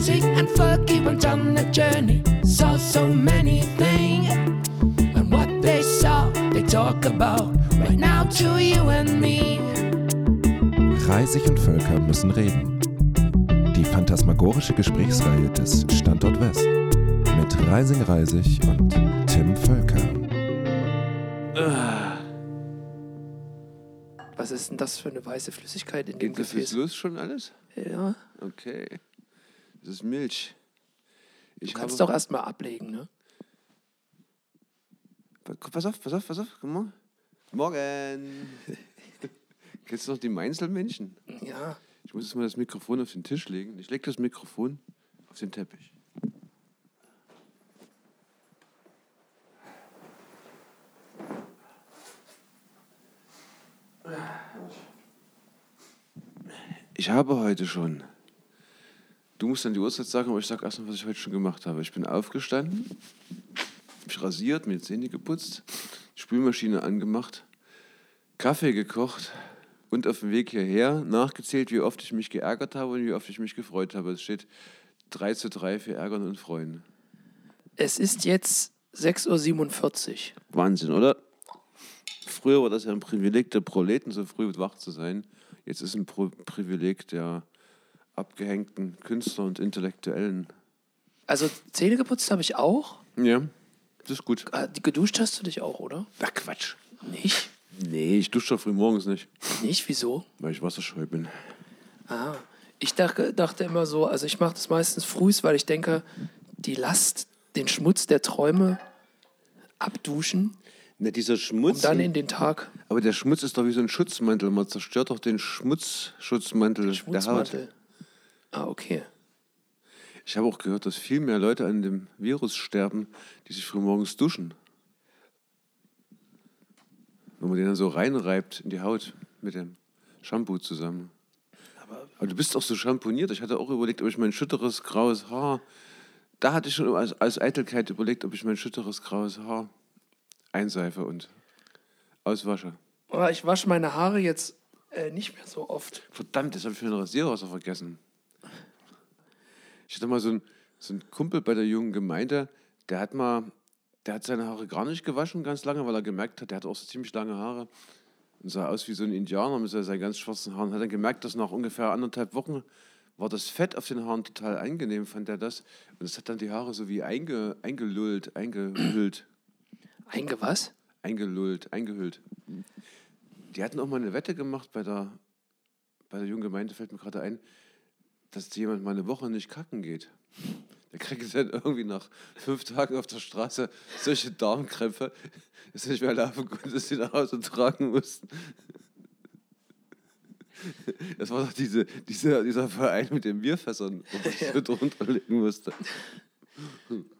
Rising and Fergie went on a journey, saw so many things. And what they saw, they talk about right now to you and me. Reisig und Völker müssen reden. Die phantasmagorische Gesprächsreihe des Standort West mit Reising Reisig und Tim Völker. Was ist denn das für eine weiße Flüssigkeit in dem Geht das Gefäß? jetzt los schon alles? Ja, Okay. Das ist Milch. Ich du kannst habe, doch erstmal ablegen, ne? Pass auf, pass auf, pass auf. Guck mal. Morgen. Kennst du noch die Mainzelmännchen? Ja. Ich muss jetzt mal das Mikrofon auf den Tisch legen. Ich lege das Mikrofon auf den Teppich. Ich habe heute schon. Du musst dann die Uhrzeit sagen, aber ich sage erstmal, was ich heute schon gemacht habe. Ich bin aufgestanden, mich rasiert, mir die Zähne geputzt, Spülmaschine angemacht, Kaffee gekocht und auf dem Weg hierher nachgezählt, wie oft ich mich geärgert habe und wie oft ich mich gefreut habe. Es steht 3 zu 3 für Ärgern und Freuen. Es ist jetzt 6.47 Uhr. Wahnsinn, oder? Früher war das ja ein Privileg der Proleten, so früh wach zu sein. Jetzt ist ein Pro Privileg der abgehängten Künstler und Intellektuellen. Also Zähne geputzt habe ich auch. Ja, das ist gut. Ah, Geduscht hast du dich auch, oder? Ach, Quatsch. Nicht? Nee, ich dusche doch früh morgens nicht, Nicht? Wieso? weil ich wasserscheu bin. Ah, ich dachte, dachte immer so, also ich mache das meistens frühs, weil ich denke, die Last, den Schmutz der Träume abduschen Na, dieser Schmutz. und dann in den Tag aber der Schmutz ist doch wie so ein Schutzmantel. Man zerstört doch den Schmutzschutzmantel der Haut. Ah, okay. Ich habe auch gehört, dass viel mehr Leute an dem Virus sterben, die sich frühmorgens duschen. Wenn man den dann so reinreibt in die Haut mit dem Shampoo zusammen. Aber, du bist doch so schamponiert. Ich hatte auch überlegt, ob ich mein schütteres graues Haar. Da hatte ich schon als, als Eitelkeit überlegt, ob ich mein schütteres graues Haar einseife und auswasche. Aber ich wasche meine Haare jetzt äh, nicht mehr so oft. Verdammt, das habe ich für ein Rasierwasser vergessen. Ich hatte mal so einen, so einen Kumpel bei der jungen Gemeinde, der hat mal, der hat seine Haare gar nicht gewaschen ganz lange, weil er gemerkt hat, der hatte auch so ziemlich lange Haare und sah aus wie so ein Indianer mit seinen ganz schwarzen Haaren. Hat dann gemerkt, dass nach ungefähr anderthalb Wochen war das Fett auf den Haaren total angenehm, fand er das. Und es hat dann die Haare so wie einge, eingelullt, eingehüllt, Einge was? eingelullt, eingehüllt. Die hatten auch mal eine Wette gemacht bei der, bei der jungen Gemeinde, fällt mir gerade ein, dass jemand mal eine Woche nicht kacken geht. Der kriegt dann irgendwie nach fünf Tagen auf der Straße solche Darmkrämpfe, dass nicht mehr laufen konnte, dass sie nach Hause tragen mussten. Das war doch diese, diese, dieser Verein mit den Bierfässern, wo man sich so drunter legen musste.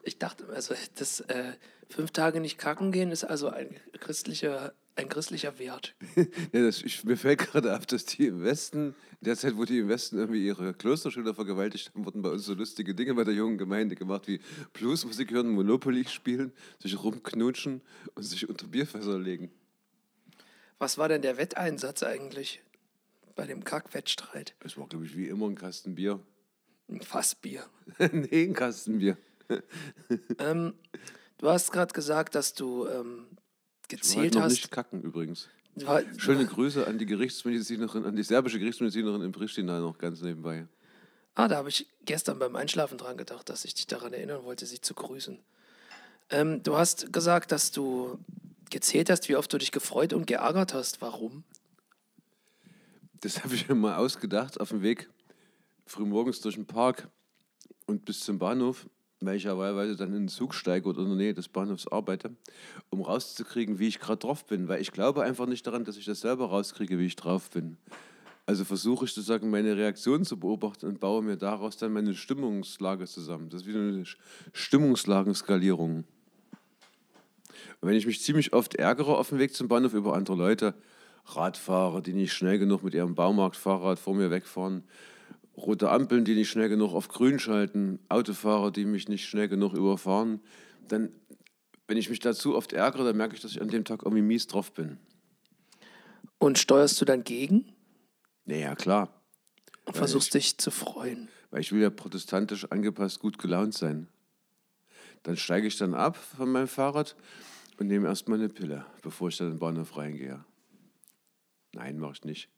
Ich dachte, also das äh, fünf Tage nicht kacken gehen ist also ein christlicher, ein christlicher Wert. Ja, das, ich, mir fällt gerade auf, dass die im Westen, in der Zeit, wo die im Westen irgendwie ihre Klosterschüler vergewaltigt haben, wurden bei uns so lustige Dinge bei der jungen Gemeinde gemacht, wie Bluesmusik hören, Monopoly spielen, sich rumknutschen und sich unter Bierfässer legen. Was war denn der Wetteinsatz eigentlich bei dem Kackwettstreit? Es war, glaube ich, wie immer ein Kasten Bier. Ein Fassbier. nee, ein Kasten Bier. Ähm, du hast gerade gesagt, dass du ähm, gezählt halt noch hast. nicht kacken übrigens. War- Schöne Grüße an die Gerichtsmedizinerin, an die serbische Gerichtsmedizinerin in Pristina noch ganz nebenbei. Ah, da habe ich gestern beim Einschlafen dran gedacht, dass ich dich daran erinnern wollte, sie zu grüßen. Ähm, du hast gesagt, dass du gezählt hast, wie oft du dich gefreut und geärgert hast. Warum? Das habe ich mir mal ausgedacht auf dem Weg frühmorgens durch den Park und bis zum Bahnhof, weil ich ja wahlweise dann in den Zug steige oder in der Nähe des Bahnhofs arbeite, um rauszukriegen, wie ich gerade drauf bin. Weil ich glaube einfach nicht daran, dass ich das selber rauskriege, wie ich drauf bin. Also versuche ich sozusagen meine Reaktion zu beobachten und baue mir daraus dann meine Stimmungslage zusammen. Das ist wie eine Stimmungslagenskalierung. Und wenn ich mich ziemlich oft ärgere auf dem Weg zum Bahnhof über andere Leute, Radfahrer, die nicht schnell genug mit ihrem Baumarktfahrrad vor mir wegfahren, rote Ampeln, die nicht schnell genug auf grün schalten, Autofahrer, die mich nicht schnell genug überfahren, dann, wenn ich mich dazu oft ärgere, dann merke ich, dass ich an dem Tag irgendwie mies drauf bin. Und steuerst du dann gegen Naja, klar. und versuchst dich zu freuen? weil ich will ja protestantisch angepasst gut gelaunt sein. Dann steige ich dann ab von meinem Fahrrad und nehme erstmal eine Pille, bevor ich dann in den Bahnhof reingehe. Nein, mache ich nicht.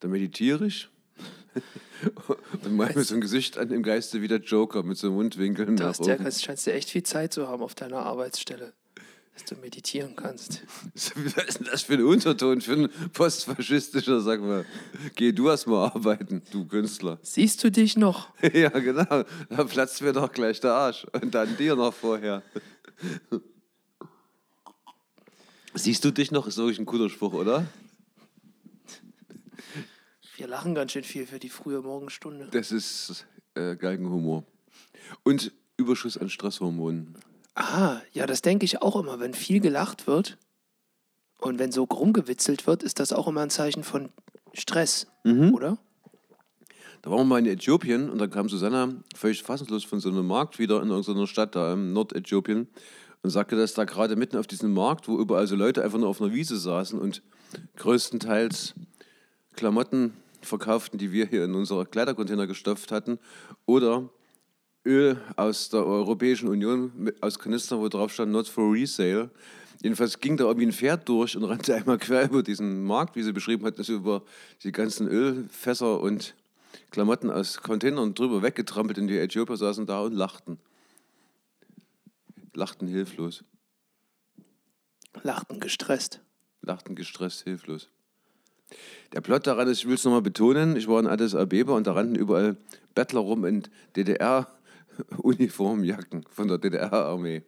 Dann meditiere ich und mache mir so ein Gesicht an im Geiste wie der Joker mit so Mundwinkeln Du nach hast ja, scheinst ja echt viel Zeit zu haben auf deiner Arbeitsstelle, dass du meditieren kannst. Was ist denn das für ein Unterton für ein postfaschistischer, sag mal. Geh du erst mal arbeiten, du Künstler. Siehst du dich noch? Ja, genau. Da platzt mir doch gleich der Arsch. Und dann dir noch vorher. Siehst du dich noch? Ist wirklich ein guter Spruch, oder? Wir lachen ganz schön viel für die frühe Morgenstunde. Das ist äh, Galgenhumor. Und Überschuss an Stresshormonen. Ah, ja, das denke ich auch immer. Wenn viel gelacht wird und wenn so rumgewitzelt wird, ist das auch immer ein Zeichen von Stress, oder? Da waren wir mal in Äthiopien und da kam Susanna völlig fassungslos von so einem Markt wieder in irgendeiner Stadt da im Nordäthiopien und sagte, dass da gerade mitten auf diesem Markt, wo überall so Leute einfach nur auf einer Wiese saßen und größtenteils Klamotten verkauften, die wir hier in unsere Kleidercontainer gestopft hatten oder Öl aus der Europäischen Union aus Kanistern, wo drauf stand Not for Resale. Jedenfalls ging da irgendwie ein Pferd durch und rannte einmal quer über diesen Markt, wie sie beschrieben hat, also über die ganzen Ölfässer und Klamotten aus Containern drüber weggetrampelt und die Äthiopier saßen da und lachten. Lachten hilflos. Lachten gestresst. Lachten gestresst, hilflos. Der Plot daran ist, ich will es nochmal betonen, ich war in Addis Abeba und da rannten überall Bettler rum in DDR-Uniformjacken von der DDR-Armee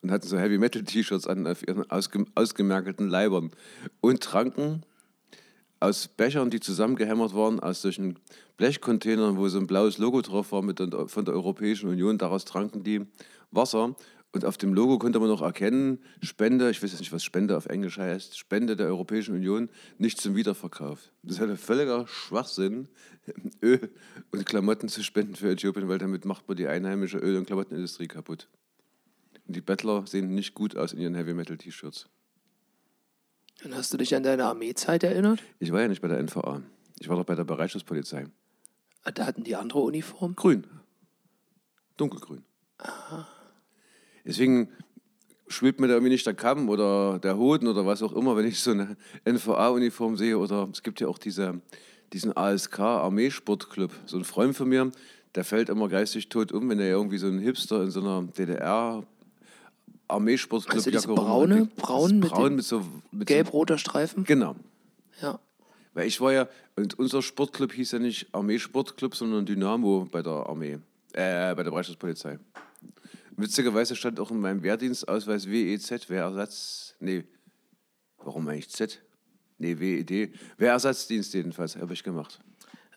und hatten so Heavy-Metal-T-Shirts an auf ihren ausge ausgemerkelten Leibern und tranken aus Bechern, die zusammengehämmert waren, aus solchen Blechcontainern, wo so ein blaues Logo drauf war mit der, von der Europäischen Union. Daraus tranken die Wasser. Und auf dem Logo konnte man noch erkennen, Spende, ich weiß jetzt nicht, was Spende auf Englisch heißt, Spende der Europäischen Union, nicht zum Wiederverkauf. Das ist halt ein völliger Schwachsinn, Öl und Klamotten zu spenden für Äthiopien, weil damit macht man die einheimische Öl- und Klamottenindustrie kaputt. Und die Bettler sehen nicht gut aus in ihren Heavy-Metal-T-Shirts. Und hast du dich an deine Armeezeit erinnert? Ich war ja nicht bei der NVA. Ich war doch bei der Bereitschaftspolizei. Ah, Da hatten die andere Uniform. Grün. Dunkelgrün. Deswegen schwebt mir da irgendwie nicht der Kamm oder der Hoden oder was auch immer, wenn ich so eine NVA-Uniform sehe. Oder es gibt ja auch diese, diesen ASK, Armeesportclub. So ein Freund von mir, der fällt immer geistig tot um, wenn er irgendwie so ein Hipster in so einer DDR Armeesportclub Also diese braune- braun mit braun mit so mit Gelb-roter Streifen. Genau. Ja. Weil ich war ja, und unser Sportclub hieß ja nicht Armeesportclub, sondern Dynamo bei der Armee, äh, bei der Bereitschaftspolizei. Witzigerweise stand auch in meinem Wehrdienstausweis WEZ, Wehrersatz, nee, warum eigentlich Z? Nee, WED, Wehrersatzdienst jedenfalls, habe ich gemacht.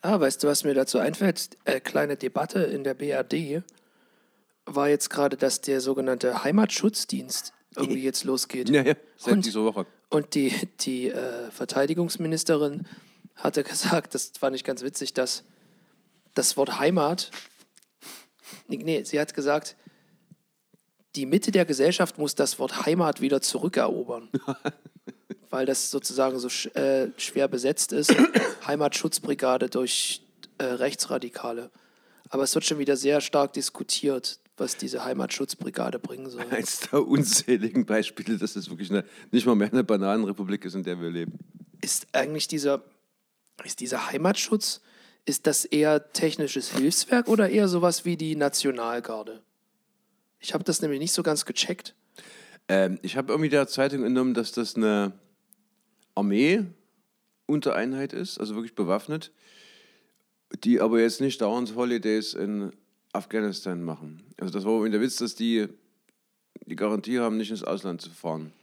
Ah, weißt du, was mir dazu einfällt? Äh, kleine Debatte in der BRD war jetzt gerade, dass der sogenannte Heimatschutzdienst irgendwie jetzt losgeht. Ja, ja, seit Und- dieser Woche. Und die, die äh, Verteidigungsministerin hatte gesagt, das fand ich ganz witzig, dass das Wort Heimat, nee, nee, sie hat gesagt, die Mitte der Gesellschaft muss das Wort Heimat wieder zurückerobern. weil das sozusagen so sch äh, schwer besetzt ist. Heimatschutzbrigade durch äh, Rechtsradikale. Aber es wird schon wieder sehr stark diskutiert, was diese Heimatschutzbrigade bringen soll. Eins der unzähligen Beispiele, dass es wirklich eine, nicht mal mehr eine Bananenrepublik ist, in der wir leben. ist eigentlich dieser, ist dieser Heimatschutz, ist das eher technisches Hilfswerk oder eher sowas wie die Nationalgarde? Ich habe das nämlich nicht so ganz gecheckt. Ähm, ich habe irgendwie der Zeitung entnommen, dass das eine Armee-Untereinheit ist, also wirklich bewaffnet, die aber jetzt nicht dauernd Holidays in Afghanistan machen. Also das war irgendwie der Witz, dass die die Garantie haben, nicht ins Ausland zu fahren.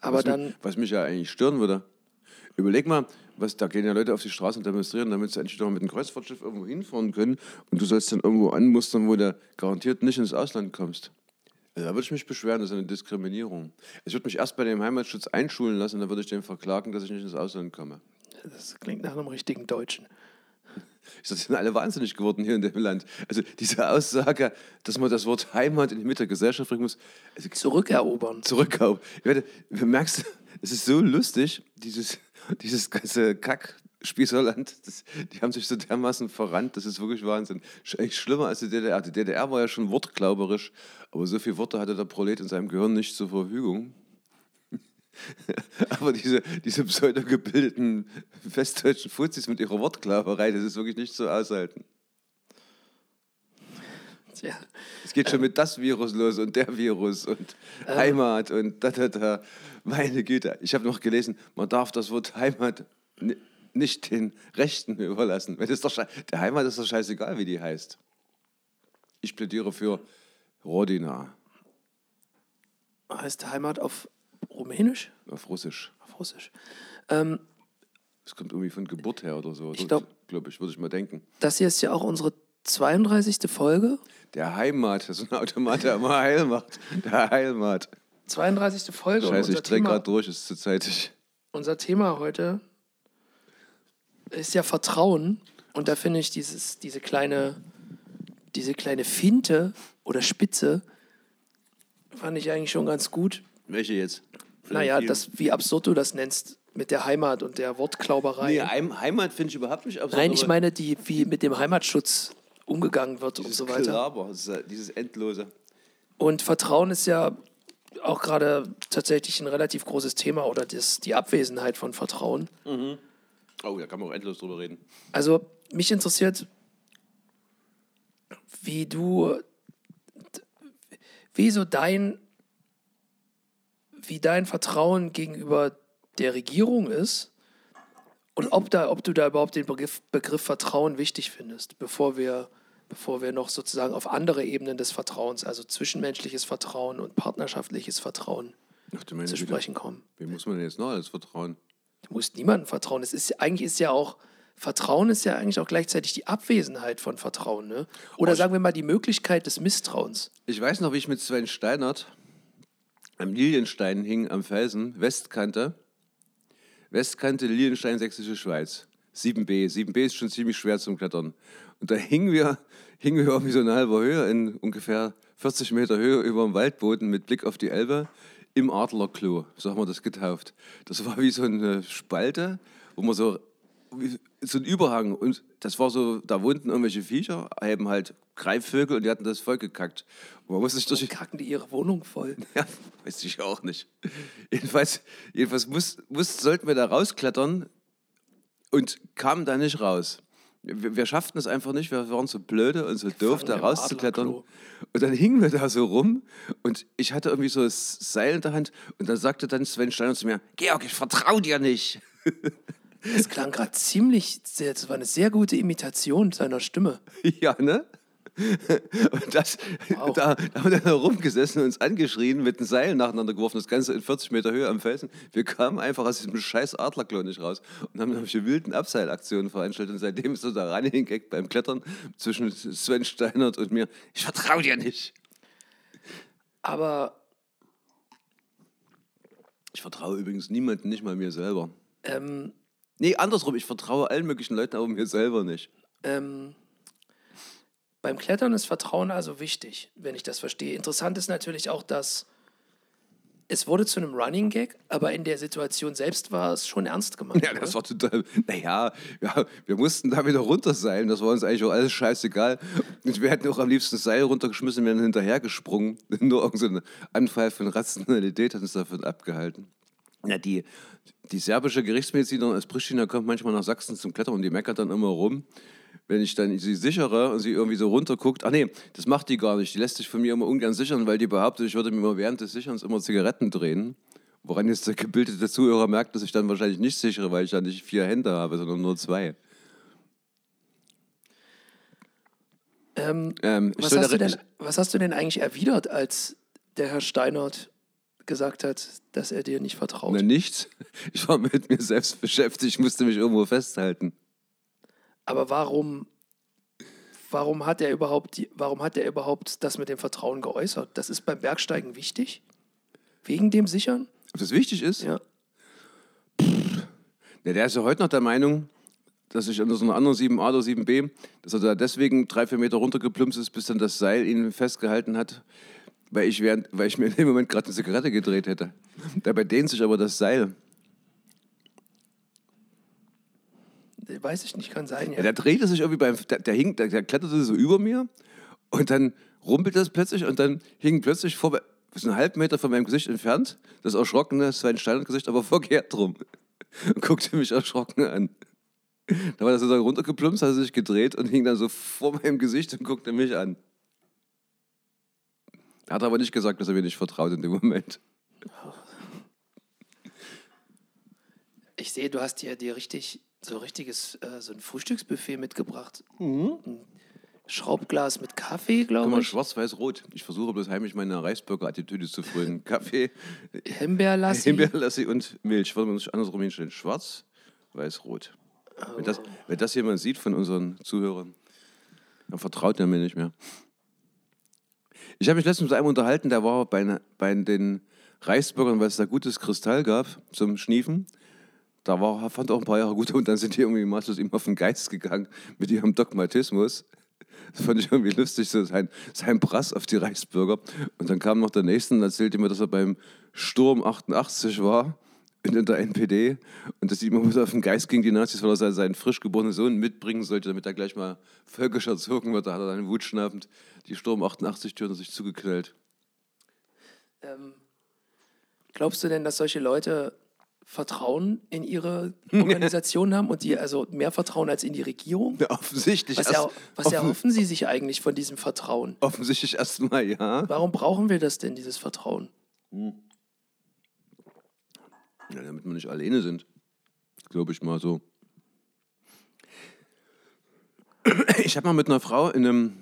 Aber was, dann, mich, was mich ja eigentlich stören würde. Überleg mal, was, da gehen ja Leute auf die Straße und demonstrieren, damit sie endlich mal mit einem Kreuzfahrtschiff irgendwo hinfahren können und du sollst dann irgendwo anmustern, wo du garantiert nicht ins Ausland kommst. Also da würde ich mich beschweren, das ist eine Diskriminierung. Ich würde mich erst bei dem Heimatschutz einschulen lassen, dann würde ich den verklagen, dass ich nicht ins Ausland komme. das klingt nach einem richtigen Deutschen. Ich sag, die sind alle wahnsinnig geworden hier in dem Land. Also diese Aussage, dass man das Wort Heimat in die Mitte der Gesellschaft bringen muss, also Zurückerobern. zurückkaufen. Ich werde, merkst es ist so lustig, dieses, dieses ganze Kack, Spießerland, das, die haben sich so dermaßen verrannt, das ist wirklich Wahnsinn. Echt schlimmer als die DDR. Die DDR war ja schon wortglauberisch, aber so viele Worte hatte der Prolet in seinem Gehirn nicht zur Verfügung. aber diese, diese pseudo-gebildeten westdeutschen Fuzis mit ihrer Wortklauberei, das ist wirklich nicht zu aushalten. Tja, Es geht schon mit das Virus los und der Virus und Heimat und da, da, da. Meine Güte. Ich habe noch gelesen, man darf das Wort Heimat nicht den Rechten überlassen. Das ist doch der Heimat ist doch scheißegal, wie die heißt. Ich plädiere für Rodina heißt Heimat auf Rumänisch? auf Russisch. Auf Russisch. Ähm, Das kommt irgendwie von Geburt her oder so. Ich glaub- glaube ich, würde ich mal denken. das hier ist ja auch unsere 32. Folge. Der Heimat, das ist ein Automat, der immer heil macht. Der Heimat. 32. Folge. Scheiße, ich drehe gerade durch, ist zu zeitig. Unser Thema heute ist ja Vertrauen. Und da finde ich dieses, diese, kleine, diese kleine Finte oder Spitze, fand ich eigentlich schon ganz gut. Welche jetzt? Naja, Vielen. das, wie absurd du das nennst mit der Heimat und der Wortklauberei. Nee, Heim, Heimat finde ich überhaupt nicht absurd. Nein, ich meine, die, wie mit dem Heimatschutz umgegangen wird und so weiter. Gelaber, das ist ja dieses Endlose. Und Vertrauen ist ja auch gerade tatsächlich ein relativ großes Thema oder das, die Abwesenheit von Vertrauen. Oh, da kann man auch endlos drüber reden. Also mich interessiert, wie du, wie so dein, wie dein Vertrauen gegenüber der Regierung ist und ob, da, ob du da überhaupt den Begriff, Begriff Vertrauen wichtig findest, bevor wir, bevor wir noch sozusagen auf andere Ebenen des Vertrauens, also zwischenmenschliches Vertrauen und partnerschaftliches Vertrauen Ach, zu sprechen kommen. Wem muss man denn jetzt noch alles vertrauen? Du musst niemandem vertrauen. Es ist eigentlich ist ja auch Vertrauen ist ja eigentlich auch gleichzeitig die Abwesenheit von Vertrauen, ne? Oder sagen wir mal die Möglichkeit des Misstrauens. Ich weiß noch, wie ich mit Sven Steinert am Lilienstein hing am Felsen, Westkante. Westkante, Lilienstein, Sächsische Schweiz. 7b. 7b ist schon ziemlich schwer zum Klettern. Und da hingen wir, hingen wir irgendwie so in halber Höhe, in ungefähr 40 Meter Höhe über dem Waldboden mit Blick auf die Elbe im Adlerklo. So haben wir das getauft. Das war wie so eine Spalte, wo man so so ein Überhang und das war so, da wohnten irgendwelche Viecher, eben halt Greifvögel und die hatten das voll gekackt. Und man musste sich durch, Kacken die ihre Wohnung voll. ja, weiß ich auch nicht. Jedenfalls, jedenfalls muss, muss, sollten wir da rausklettern und kamen da nicht raus. Wir, wir schafften es einfach nicht, wir waren so blöde und so doof, da rauszuklettern. Und dann hingen wir da so rum und ich hatte irgendwie so das Seil in der Hand und dann sagte dann Sven Steiner zu mir, Georg, ich vertraue dir nicht. Das klang gerade ziemlich, das war eine sehr gute Imitation seiner Stimme. Ja, ne? Und das, Wow. da, da haben wir dann rumgesessen und uns angeschrien, mit den Seilen nacheinander geworfen, das Ganze in 40 Meter Höhe am Felsen. Wir kamen einfach aus diesem scheiß Adlerklo nicht raus und haben solche wilden Abseilaktionen veranstaltet. Und seitdem ist der Running Gag beim Klettern zwischen Sven Steinert und mir, ich vertraue dir nicht. Aber Ich vertraue übrigens niemandem, nicht mal mir selber. ähm, Nee, andersrum, ich vertraue allen möglichen Leuten, aber mir selber nicht. ähm, beim Klettern ist Vertrauen also wichtig, wenn ich das verstehe. Interessant ist natürlich auch, dass es wurde zu einem Running Gag, aber in der Situation selbst war es schon ernst gemeint. Ja, das war total. Naja, ja, wir mussten da wieder runterseilen. Das war uns eigentlich auch alles scheißegal. Und wir hätten auch am liebsten das Seil runtergeschmissen und wären hinterhergesprungen. Nur irgendein Anfall von Rationalität hat uns davon abgehalten. Ja, die, die serbische Gerichtsmedizinerin aus Pristina kommt manchmal nach Sachsen zum Klettern und die meckert dann immer rum. Wenn ich dann sie sichere und sie irgendwie so runterguckt, ach nee, das macht die gar nicht. Die lässt sich von mir immer ungern sichern, weil die behauptet, ich würde mir immer während des Sicherns immer Zigaretten drehen. Woran jetzt der gebildete Zuhörer merkt, dass ich dann wahrscheinlich nicht sichere, weil ich ja nicht vier Hände habe, sondern nur zwei. Ähm, Ähm, was, hast du denn, was hast du denn eigentlich erwidert, als der Herr Steinert gesagt hat, dass er dir nicht vertraut? Na, nichts. Ich war mit mir selbst beschäftigt, ich musste mich irgendwo festhalten. Aber warum, warum hat er überhaupt, die, warum hat er überhaupt das mit dem Vertrauen geäußert? Das ist beim Bergsteigen wichtig? Wegen dem Sichern? Ob das wichtig ist? Ja. Ja, der ist ja heute noch der Meinung, dass ich unter so einer anderen 7a oder 7b, dass er da deswegen drei, vier Meter runtergeplumpst ist, bis dann das Seil ihn festgehalten hat, weil ich, während, weil ich mir in dem Moment gerade eine Zigarette gedreht hätte. Dabei dehnt sich aber das Seil. Weiß ich nicht, kann sein, Ja, ja. der drehte sich irgendwie beim, der, der hing, der, der kletterte so über mir und dann rumpelte es plötzlich und dann hing plötzlich vor, so einen halben Meter von meinem Gesicht entfernt, das erschrockene Sven Steiner-Gesicht, aber verkehrt rum. Und guckte mich erschrocken an. Da war er so runtergeplumpst, hat sich gedreht und hing dann so vor meinem Gesicht und guckte mich an. Er hat aber nicht gesagt, dass er mir nicht vertraut in dem Moment. Ich sehe, du hast dir, dir richtig so richtiges, äh, so ein Frühstücksbuffet mitgebracht. Mhm. Ein Schraubglas mit Kaffee, Guck glaube mal, ich. schwarz-weiß-rot. Ich versuche bloß heimlich meine Reisburger-Attitüde zu frönen. Kaffee, Himbeerlassi. Himbeerlassi und Milch. Mal, muss ich andersrum hinstellen. Schwarz, weiß, rot. Wenn, das, wenn das jemand sieht von unseren Zuhörern, dann vertraut er mir nicht mehr. Ich habe mich letztens mit einem unterhalten, der war bei, bei den Reisbürgern, weil es da gutes Kristall gab zum Schniefen. Da war, fand auch ein paar Jahre gut und dann sind die irgendwie maßlos ihm auf den Geist gegangen mit ihrem Dogmatismus. Das fand ich irgendwie lustig, so sein, sein Brass auf die Reichsbürger. Und dann kam noch der Nächste und erzählte mir, dass er beim Sturm 88 war in der NPD und dass ihm immer auf den Geist ging, die Nazis, weil er seinen, frisch geborenen Sohn mitbringen sollte, damit er gleich mal völkisch erzogen wird. Da hat er dann wutschnappend die Sturm 88-Tür sich zugeknallt. Ähm, glaubst du denn, dass solche Leute Vertrauen in ihre Organisation haben und die also mehr Vertrauen als in die Regierung? Ja, offensichtlich. Was, erst- er, was offen- erhoffen sie sich eigentlich von diesem Vertrauen? Offensichtlich erstmal ja. Warum brauchen wir das denn, dieses Vertrauen? ja. Damit wir nicht alleine sind. Glaube ich mal so. Ich habe mal mit einer Frau in einem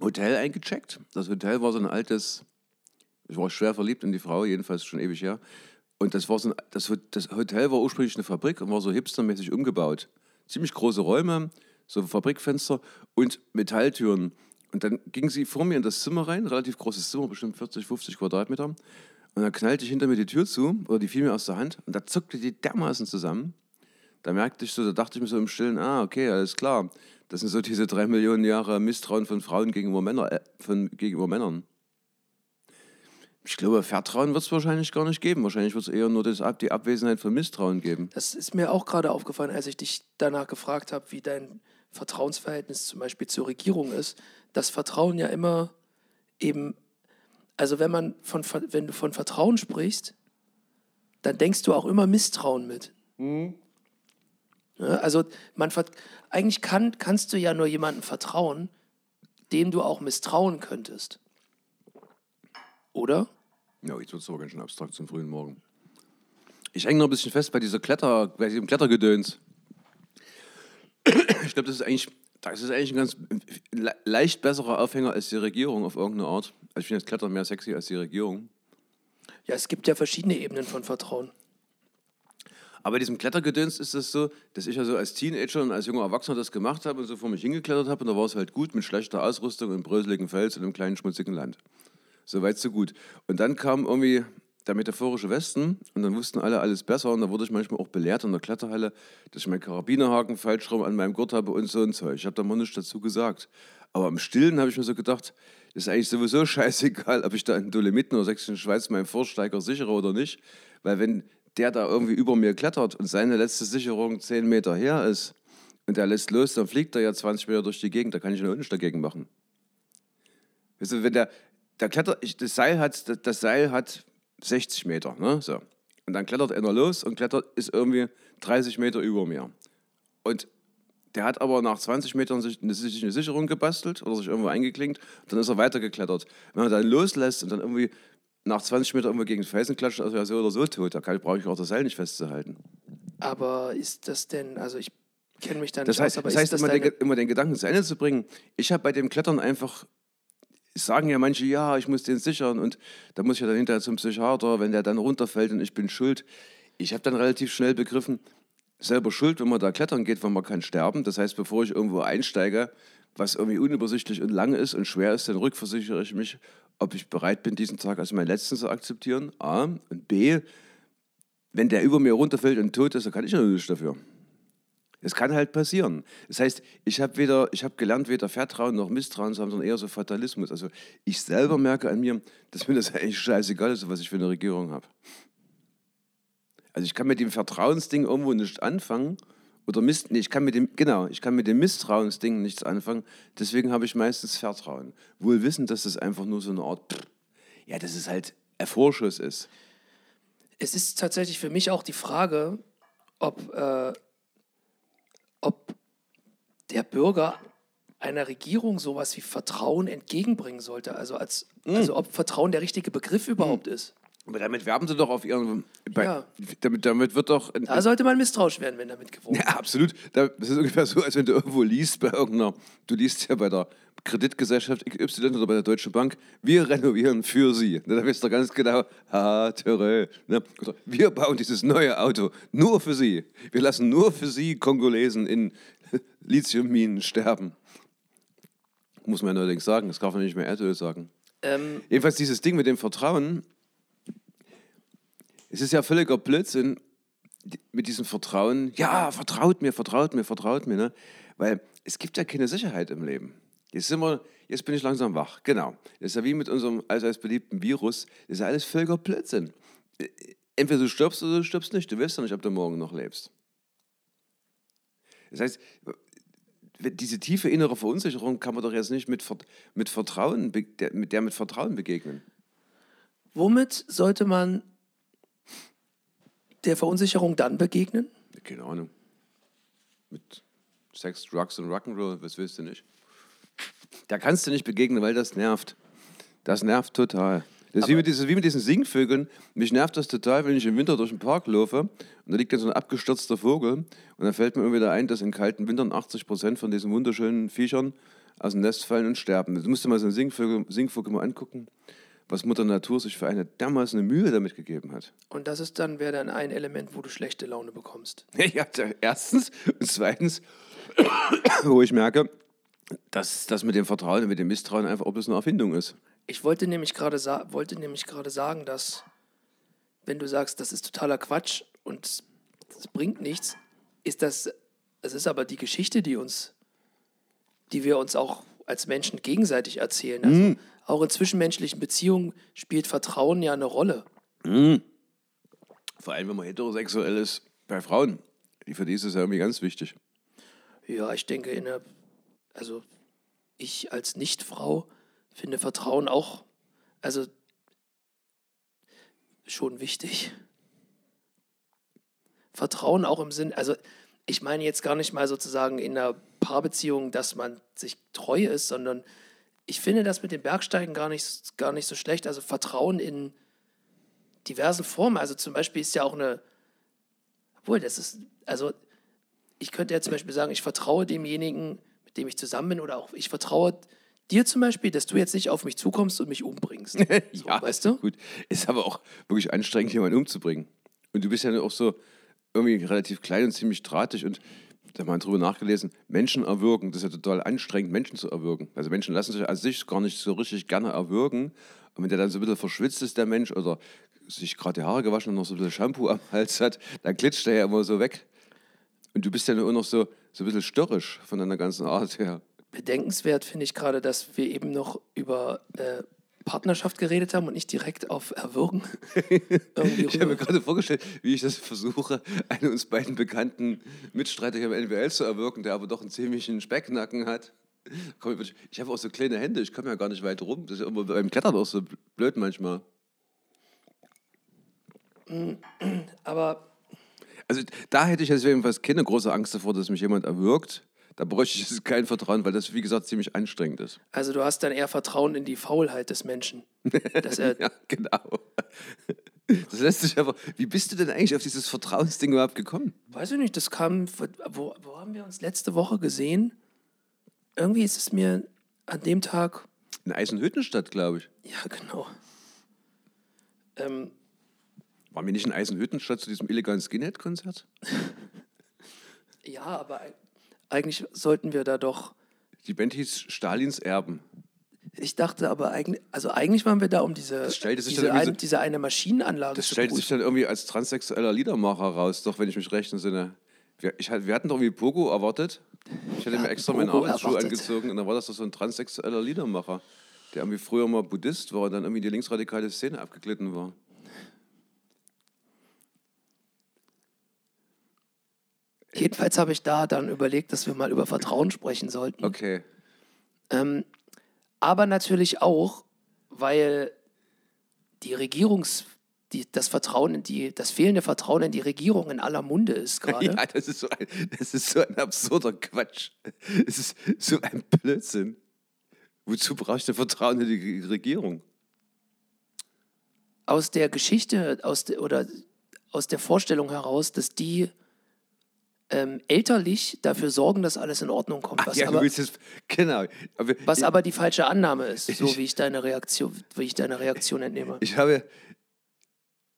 Hotel eingecheckt. Das Hotel war so ein altes, ich war schwer verliebt in die Frau, jedenfalls schon ewig her. Und das, war so ein, das, das Hotel war ursprünglich eine Fabrik und war so hipstermäßig umgebaut. Ziemlich große Räume, so Fabrikfenster und Metalltüren. Und dann ging sie vor mir in das Zimmer rein, relativ großes Zimmer, bestimmt 40, 50 Quadratmeter. Und dann knallte ich hinter mir die Tür zu, oder die fiel mir aus der Hand, und da zuckte die dermaßen zusammen. Da merkte ich so, da dachte ich mir so im Stillen, ah, okay, alles klar. Das sind so diese drei Millionen Jahre Misstrauen von Frauen gegenüber, Männer, äh, von, gegenüber Männern. Ich glaube, Vertrauen wird es wahrscheinlich gar nicht geben. Wahrscheinlich wird es eher nur das, Ab- die Abwesenheit von Misstrauen geben. Das ist mir auch gerade aufgefallen, als ich dich danach gefragt habe, wie dein Vertrauensverhältnis zum Beispiel zur Regierung ist. Das Vertrauen ja immer eben, also wenn man von, wenn du von Vertrauen sprichst, dann denkst du auch immer Misstrauen mit. Ja, also man eigentlich kann, kannst du ja nur jemandem vertrauen, dem du auch misstrauen könntest. Oder? Ja, jetzt wird es aber ganz schön abstrakt zum frühen Morgen. Ich hänge noch ein bisschen fest bei dieser Kletter, bei diesem Klettergedöns. Ich glaube, das ist eigentlich, das ist eigentlich ein ganz le leicht besserer Aufhänger als die Regierung auf irgendeine Art. Also ich finde das Klettern mehr sexy als die Regierung. Ja, es gibt ja verschiedene Ebenen von Vertrauen. Aber bei diesem Klettergedöns ist es so, dass ich also als Teenager und als junger Erwachsener das gemacht habe und so vor mich hingeklettert habe und da war es halt gut mit schlechter Ausrüstung und bröseligen Fels in einem kleinen schmutzigen Land. So weit, so gut. Und dann kam irgendwie der metaphorische Westen und dann wussten alle alles besser und da wurde ich manchmal auch belehrt in der Kletterhalle, dass ich meinen Karabinerhaken falsch rum an meinem Gurt habe und so und so. Ich habe da mal nichts dazu gesagt. Aber im Stillen habe ich mir so gedacht, das ist eigentlich sowieso scheißegal, ob ich da in Dolomiten oder Sächsischen Schweiz meinen Vorsteiger sichere oder nicht, weil wenn der da irgendwie über mir klettert und seine letzte Sicherung 10 Meter her ist und der lässt los, dann fliegt er ja 20 Meter durch die Gegend, da kann ich noch nichts dagegen machen. Weißt du, wenn der, der klettert, ich, das Seil hat, das, Seil hat 60 Meter, ne, so. Und dann klettert einer los und klettert, ist irgendwie 30 Meter über mir. Und der hat aber nach 20 Metern sich eine, sich eine Sicherung gebastelt oder sich irgendwo eingeklinkt und dann ist er weitergeklettert. Wenn er dann loslässt und dann irgendwie nach 20 Metern irgendwo gegen den Felsen klatscht, also er so oder so tot, da brauche ich auch das Seil nicht festzuhalten. Aber ist das denn, also ich kenne mich da nicht Das heißt, aus, aber das ist heißt das immer, den, immer den Gedanken zu Ende zu bringen. Ich habe bei dem Klettern einfach, sagen ja manche, ja, ich muss den sichern und da muss ich ja dann hinterher zum Psychiater, wenn der dann runterfällt und ich bin schuld. Ich habe dann relativ schnell begriffen, selber schuld, wenn man da klettern geht, weil man kann sterben. Das heißt, bevor ich irgendwo einsteige, was irgendwie unübersichtlich und lang ist und schwer ist, dann rückversichere ich mich, ob ich bereit bin, diesen Tag als meinen letzten zu akzeptieren. A. Und B. Wenn der über mir runterfällt und tot ist, dann kann ich ja nichts dafür. Es kann halt passieren. Das heißt, ich habe weder, gelernt, weder Vertrauen noch Misstrauen zu haben, sondern eher so Fatalismus. Also ich selber merke an mir, dass mir das eigentlich scheißegal ist, was ich für eine Regierung habe. Also ich kann mit dem Vertrauensding irgendwo nicht anfangen oder Miss, nee, ich kann mit dem, genau, ich kann mit dem Misstrauensding nichts anfangen. Deswegen habe ich meistens Vertrauen. Wohl wissen, dass das einfach nur so eine Art, pff, ja, dass es halt ein Vorschuss ist. Es ist tatsächlich für mich auch die Frage, ob, äh, der Bürger einer Regierung sowas wie Vertrauen entgegenbringen sollte. Also, als, Mm. also ob Vertrauen der richtige Begriff überhaupt ist. Aber damit werben sie doch auf ihren. Bei, Ja. damit, damit wird doch. Da sollte man misstrauisch werden, wenn damit gewonnen Ja, absolut. Da- Das ist ungefähr so, als wenn du irgendwo liest bei irgendeiner, du liest ja bei der Kreditgesellschaft XY oder bei der Deutschen Bank, wir renovieren für Sie. Da weißt du ganz genau, ha, Terre. Ne? Wir bauen dieses neue Auto nur für Sie. Wir lassen nur für Sie Kongolesen in Lithiumminen sterben. Muss man allerdings sagen, das darf man nicht mehr Erdöl sagen. Ähm, Jedenfalls dieses Ding mit dem Vertrauen, es ist ja völliger Blödsinn mit diesem Vertrauen. Ja, vertraut mir, vertraut mir, vertraut mir. Ne? Weil es gibt ja keine Sicherheit im Leben. Jetzt, sind wir, jetzt bin ich langsam wach. Genau. Das ist ja wie mit unserem allseits beliebten Virus. Das ist ja alles völliger Blödsinn. Entweder du stirbst oder du stirbst nicht. Du weißt ja nicht, ob du morgen noch lebst. Das heißt, diese tiefe innere Verunsicherung kann man doch jetzt nicht mit, mit Vertrauen, der mit Vertrauen begegnen. womit sollte man der Verunsicherung dann begegnen? Keine Ahnung. Mit Sex, Drugs und Rock'n'Roll, was willst du nicht? Da kannst du nicht begegnen, weil das nervt. Das nervt total. Das ist wie mit, diesen, wie mit diesen Singvögeln. Mich nervt das total, wenn ich im Winter durch den Park laufe und da liegt dann so ein abgestürzter Vogel und dann fällt mir immer wieder ein, dass in kalten Wintern 80 Prozent von diesen wunderschönen Viechern aus dem Nest fallen und sterben. Du musst dir mal so einen Singvogel, Singvogel mal angucken, was Mutter Natur sich für eine dermaßen eine Mühe damit gegeben hat. Und das ist dann, wäre dann ein Element, wo du schlechte Laune bekommst. Ja, erstens. Und zweitens, wo ich merke, dass das mit dem Vertrauen und mit dem Misstrauen einfach auch bloß eine Erfindung ist. Ich wollte nämlich gerade sa wollte nämlich gerade sagen, dass wenn du sagst, das ist totaler Quatsch und es bringt nichts, ist das es ist aber die Geschichte, die uns die wir uns auch als Menschen gegenseitig erzählen. Also auch in zwischenmenschlichen Beziehungen spielt Vertrauen ja eine Rolle. Vor allem, wenn man heterosexuell ist, bei Frauen. Die- Für die ist es ja irgendwie ganz wichtig. Ja, ich denke in der also ich als Nichtfrau finde Vertrauen auch also schon wichtig. Vertrauen auch im Sinn, also ich meine jetzt gar nicht mal sozusagen in einer Paarbeziehung, dass man sich treu ist, sondern ich finde das mit dem Bergsteigen gar nicht, gar nicht so schlecht. Also Vertrauen in diversen Formen. Also zum Beispiel ist ja auch eine, obwohl das ist, also ich könnte ja zum Beispiel sagen, ich vertraue demjenigen, mit dem ich zusammen bin, oder auch ich vertraue dir zum Beispiel, dass du jetzt nicht auf mich zukommst und mich umbringst. So, weißt du? Gut. Ist aber auch wirklich anstrengend, jemanden umzubringen. Und du bist ja auch so irgendwie relativ klein und ziemlich drahtig und da habe mal drüber nachgelesen, Menschen erwürgen, das ist ja total anstrengend, Menschen zu erwürgen. Also Menschen lassen sich an sich gar nicht so richtig gerne erwürgen. Und wenn der dann so ein bisschen verschwitzt ist, der Mensch, oder sich gerade die Haare gewaschen und noch so ein bisschen Shampoo am Hals hat, dann glitscht der ja immer so weg. Und du bist ja nur noch so, so ein bisschen störrisch von deiner ganzen Art her. Bedenkenswert finde ich gerade, dass wir eben noch über äh, Partnerschaft geredet haben und nicht direkt auf Erwürgen. Ich habe mir gerade vorgestellt, wie ich das versuche, einen uns beiden bekannten Mitstreiter hier im NWL zu erwirken, der aber doch einen ziemlichen Specknacken hat. Ich ich habe auch so kleine Hände, ich komme ja gar nicht weit rum. Das ist ja immer beim Klettern auch so blöd manchmal. Aber Also da hätte ich jetzt jedenfalls keine große Angst davor, dass mich jemand erwürgt. Da bräuchte ich kein Vertrauen, weil das, wie gesagt, ziemlich anstrengend ist. also du hast dann eher Vertrauen in die Faulheit des Menschen. Dass er, Ja, genau. Das lässt sich aber. Wie bist du denn eigentlich auf dieses Vertrauensding überhaupt gekommen? weiß ich nicht, das kam, wo, wo haben wir uns letzte Woche gesehen? Irgendwie ist es mir an dem Tag, In Eisenhüttenstadt, glaube ich. ja genau. Ähm, Waren wir nicht in Eisenhüttenstadt zu diesem illegalen Skinhead-Konzert? ja, aber eigentlich sollten wir da doch Die Band hieß Stalins Erben. Ich dachte aber eigentlich, also eigentlich waren wir da, um diese, Das stellte sich diese, ein, so- diese eine Maschinenanlage Das zu stellt sich prüfen. dann irgendwie als transsexueller Liedermacher raus, doch, wenn ich mich recht entsinne. Wir, ich, wir hatten doch irgendwie Pogo erwartet. Ich hatte mir extra meine Pogo Arbeitsschuhe erwartet. angezogen und dann war das doch so ein transsexueller Liedermacher, der irgendwie früher mal Buddhist war und dann irgendwie in die linksradikale Szene abgeglitten war. Jedenfalls habe ich da dann überlegt, dass wir mal über Vertrauen sprechen sollten. Okay. Ähm, aber natürlich auch, weil die Regierungs, die, das Vertrauen in die, das fehlende Vertrauen in die Regierung in aller Munde ist gerade. Ja, das ist, so ein, das ist so ein absurder Quatsch. Es ist so ein Blödsinn. Wozu brauchst du Vertrauen in die Regierung? Aus der Geschichte, aus de, oder aus der Vorstellung heraus, dass die ähm, elterlich dafür sorgen, dass alles in Ordnung kommt. Was, ja, aber, es, genau. Aber was ich, aber die falsche Annahme ist, so Ich- wie ich deine Reaktion, wie ich deine Reaktion entnehme. ich habe,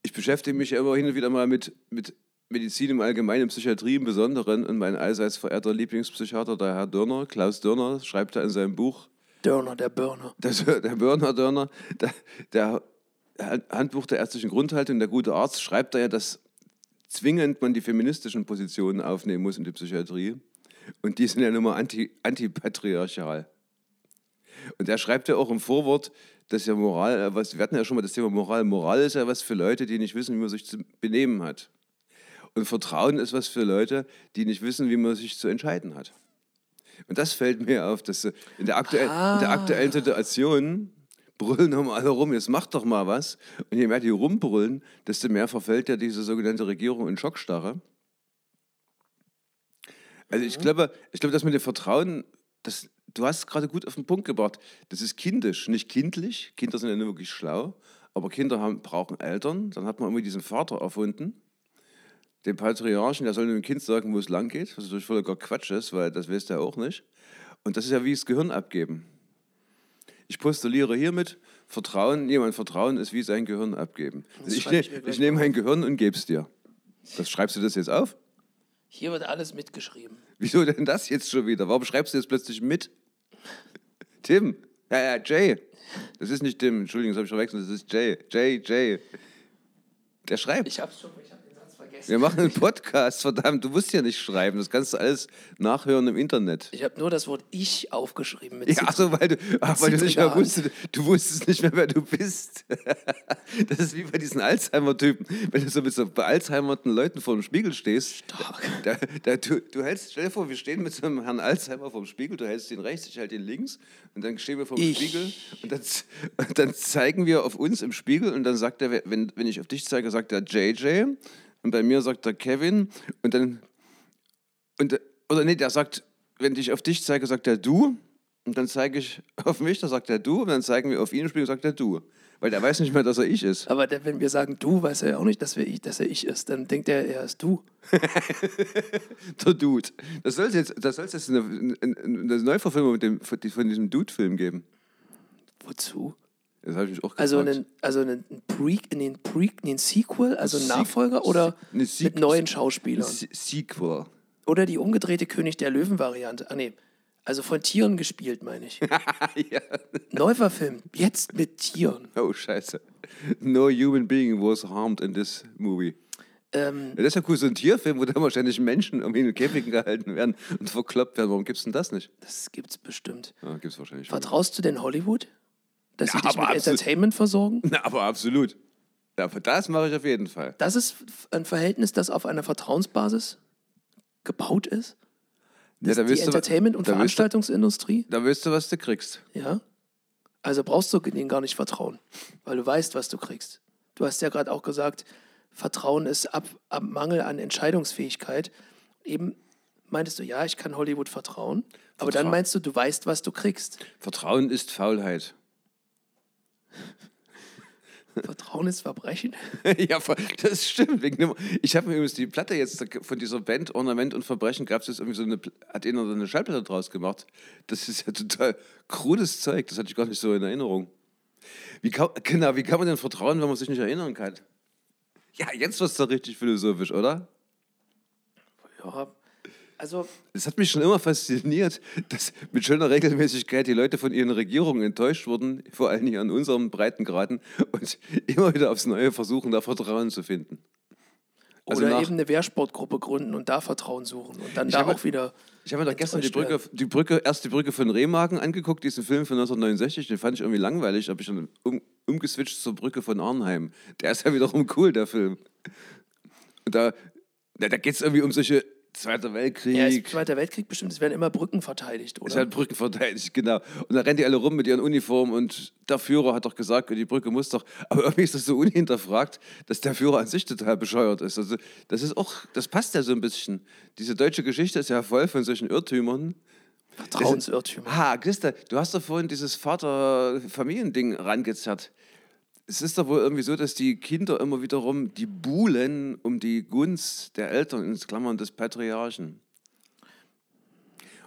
ich beschäftige mich immer hin und wieder mal mit, mit Medizin im Allgemeinen, Psychiatrie im Besonderen. Und mein allseits verehrter Lieblingspsychiater, der Herr Dörner, Klaus Dörner, schreibt da in seinem Buch, Dörner, der Burner. Das, der Börner Dörner, der, der Handbuch der ärztlichen Grundhaltung, der gute Arzt, schreibt da ja, dass zwingend man die feministischen Positionen aufnehmen muss in die Psychiatrie. Und die sind ja nun mal anti, antipatriarchal. Und er schreibt ja auch im Vorwort, dass ja Moral, äh, was, wir hatten ja schon mal das Thema Moral. Moral ist ja was für Leute, die nicht wissen, wie man sich zu benehmen hat. Und Vertrauen ist was für Leute, die nicht wissen, wie man sich zu entscheiden hat. Und das fällt mir auf, dass äh, in der, aktuell, in der aktuellen Situation brüllen immer alle rum, jetzt macht doch mal was. Und je mehr die rumbrüllen, desto mehr verfällt ja diese sogenannte Regierung in Schockstarre. Also ich glaube, ich glaube, dass mit dem Vertrauen, das, du hast es gerade gut auf den Punkt gebracht, das ist kindisch, nicht kindlich. Kinder sind ja nur wirklich schlau, aber Kinder haben, brauchen Eltern. Dann hat man immer diesen Vater erfunden, den Patriarchen, der soll dem Kind sagen, wo es lang geht, was natürlich völliger Quatsch ist, weil das weiß der auch nicht. Und das ist ja wie das Gehirn abgeben. Ich postuliere hiermit, Vertrauen, jemand Vertrauen ist wie sein Gehirn abgeben. Das ich ne, ich ich nehme mein Gehirn und gebe es dir. Das schreibst du das jetzt auf? Hier wird alles mitgeschrieben. Wieso denn das jetzt schon wieder? Warum schreibst du jetzt plötzlich mit? Tim. Ja, ja, Jay. Das ist nicht Tim, Entschuldigung, das habe ich verwechselt, das ist Jay. Jay, Jay. Der schreibt. Ich hab's schon, ich hab den Satz vergessen. Wir machen einen Podcast, verdammt, du musst ja nicht schreiben, das kannst du alles nachhören im Internet. Ich habe nur das Wort ich aufgeschrieben mit Ja, ach so, weil du, ach, weil du nicht mehr wusstest, du wusstest nicht mehr, wer du bist. Das ist wie bei diesen Alzheimer-Typen, wenn du so mit so bealzheimerten Leuten vor dem Spiegel stehst. Stark. Da, da, du, du hältst, stell dir vor, wir stehen mit so einem Herrn Alzheimer vor dem Spiegel, du hältst ihn rechts, ich halte ihn links und dann stehen wir vor dem. Spiegel und dann, und dann zeigen wir auf uns im Spiegel und dann sagt er, wenn, wenn ich auf dich zeige, sagt er JJ und bei mir sagt er Kevin und dann und, oder nee, der sagt, wenn ich auf dich zeige, sagt er du. Und dann zeige ich auf mich, da sagt er du. Und dann zeigen wir auf ihn im Spiegel, sagt er du. Weil der weiß nicht mehr, dass er ich ist. Aber der, wenn wir sagen du, weiß er ja auch nicht, dass, wir ich, dass er ich ist. Dann denkt er, er ist du. Der Dude. Das soll es jetzt, das soll's jetzt eine, eine, eine Neuverfilmung mit dem, von diesem Dude-Film geben. Wozu? Das habe ich mich auch gefragt. Also einen, also einen Pre, in den Pre, in den Sequel, also einen Nachfolger oder eine mit neuen Schauspielern? Se- Sequel. Oder die umgedrehte König der Löwen-Variante. Ah nee, also von Tieren gespielt, meine ich. ja. Neuverfilmt, jetzt mit Tieren. Oh, scheiße. No human being was harmed in this movie. Ähm, Ja, das ist ja cool, so ein Tierfilm, wo dann wahrscheinlich Menschen irgendwie in Käfigen gehalten werden und verkloppt werden. Warum gibt's denn das nicht? das gibt's bestimmt. Ah, gibt's wahrscheinlich. Vertraust du denn Hollywood? Dass Ja, sie dich aber mit absolut. Entertainment versorgen? Na, aber absolut. Ja, aber das mache ich auf jeden Fall. Das ist ein Verhältnis, das auf einer Vertrauensbasis gebaut ist? Ja, da die wirst Entertainment- und da wirst du- Veranstaltungsindustrie? Da weißt du, was du kriegst. Ja. Also brauchst du denen gar nicht vertrauen, weil du weißt, was du kriegst. Du hast ja gerade auch gesagt, Vertrauen ist ab, ab Mangel an Entscheidungsfähigkeit. Eben meintest du, ja, ich kann Hollywood vertrauen, aber dann meinst du, du weißt, was du kriegst. Vertrauen ist Faulheit. Vertrauen ist Verbrechen. ja, das stimmt. Ich habe mir übrigens die Platte jetzt von dieser Band Ornament und Verbrechen gab es jetzt irgendwie so eine, hat einer so eine Schallplatte draus gemacht. Das ist ja total krudes Zeug. Das hatte ich gar nicht so in Erinnerung. Wie kann, genau, wie kann man denn vertrauen, wenn man sich nicht erinnern kann? Ja, jetzt wird es doch richtig philosophisch, oder? Ja, also Es hat mich schon immer fasziniert, dass mit schöner Regelmäßigkeit die Leute von ihren Regierungen enttäuscht wurden, vor allem hier an unserem Breitengraden, und immer wieder aufs Neue versuchen, da Vertrauen zu finden. Also oder eben eine Wehrsportgruppe gründen und da Vertrauen suchen und dann Ich da habe- auch wieder. Ich habe mir doch gestern die Brücke, die Brücke, erst die Brücke von Remagen angeguckt, diesen Film von 1969, den fand ich irgendwie langweilig, habe ich dann um, umgeswitcht zur Brücke von Arnheim. Der ist ja wiederum cool, der Film. Und da, da, da geht es irgendwie um solche Zweiter Weltkrieg. Ja, ist Zweiter Weltkrieg bestimmt. Es werden immer Brücken verteidigt, oder? Es werden Brücken verteidigt, genau. Und dann rennen die alle rum mit ihren Uniformen und der Führer hat doch gesagt, die Brücke muss doch. Aber irgendwie ist das so unhinterfragt, dass der Führer an sich total bescheuert ist. Also, das ist auch, das passt ja so ein bisschen. Diese deutsche Geschichte ist ja voll von solchen Irrtümern. Vertrauensirrtümer. Ha, Christa, du hast doch vorhin dieses Vater-Familiending rangezerrt. Es ist doch wohl irgendwie so, dass die Kinder immer wiederum die buhlen um die Gunst der Eltern, in Klammern des Patriarchen.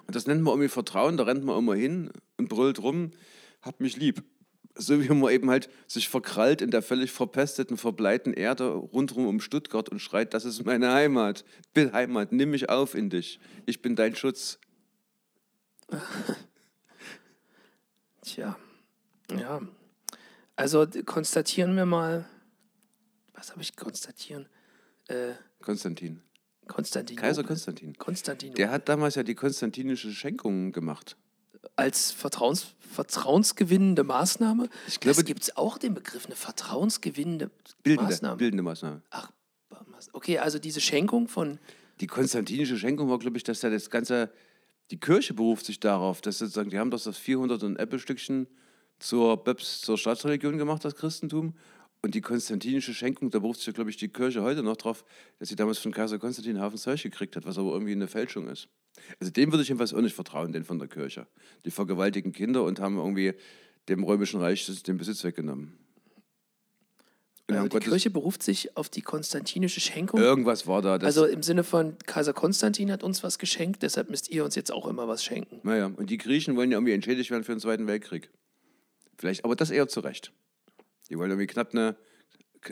Und das nennt man irgendwie Vertrauen, da rennt man immer hin und brüllt rum, hab mich lieb. So wie man eben halt sich verkrallt in der völlig verpesteten, verbleiten Erde rundherum um Stuttgart und schreit, das ist meine Heimat. Bin Heimat, nimm mich auf in dich. Ich bin dein Schutz. Tja, ja. Also konstatieren wir mal, was habe ich konstatieren? Äh, Konstantin. Konstantin. Kaiser Konstantin. Konstantin. Der hat damals ja die konstantinische Schenkung gemacht. Als Vertrauens, vertrauensgewinnende Maßnahme? Ich glaube, das gibt es auch den Begriff, eine vertrauensgewinnende Bildende, Maßnahme. bildende Maßnahme. Ach, okay, also diese Schenkung von, Die konstantinische Schenkung war, glaube ich, dass da das ganze, die Kirche beruft sich darauf, dass sozusagen, die haben doch das 400 und Äppelstückchen zur Böps, zur Staatsreligion gemacht, das Christentum. Und die konstantinische Schenkung, da beruft sich, glaube ich, die Kirche heute noch drauf, dass sie damals von Kaiser Konstantin Haufen Zeug gekriegt hat, was aber irgendwie eine Fälschung ist. Also dem würde ich jedenfalls auch nicht vertrauen, den von der Kirche. Die vergewaltigen Kinder und haben irgendwie dem Römischen Reich den Besitz weggenommen. Und also die Gottes- Kirche beruft sich auf die konstantinische Schenkung. Irgendwas war da. Also im Sinne von Kaiser Konstantin hat uns was geschenkt, deshalb müsst ihr uns jetzt auch immer was schenken. Naja, und die Griechen wollen ja irgendwie entschädigt werden für den Zweiten Weltkrieg. Vielleicht, aber das eher zu Recht. Die wollen irgendwie knapp eine,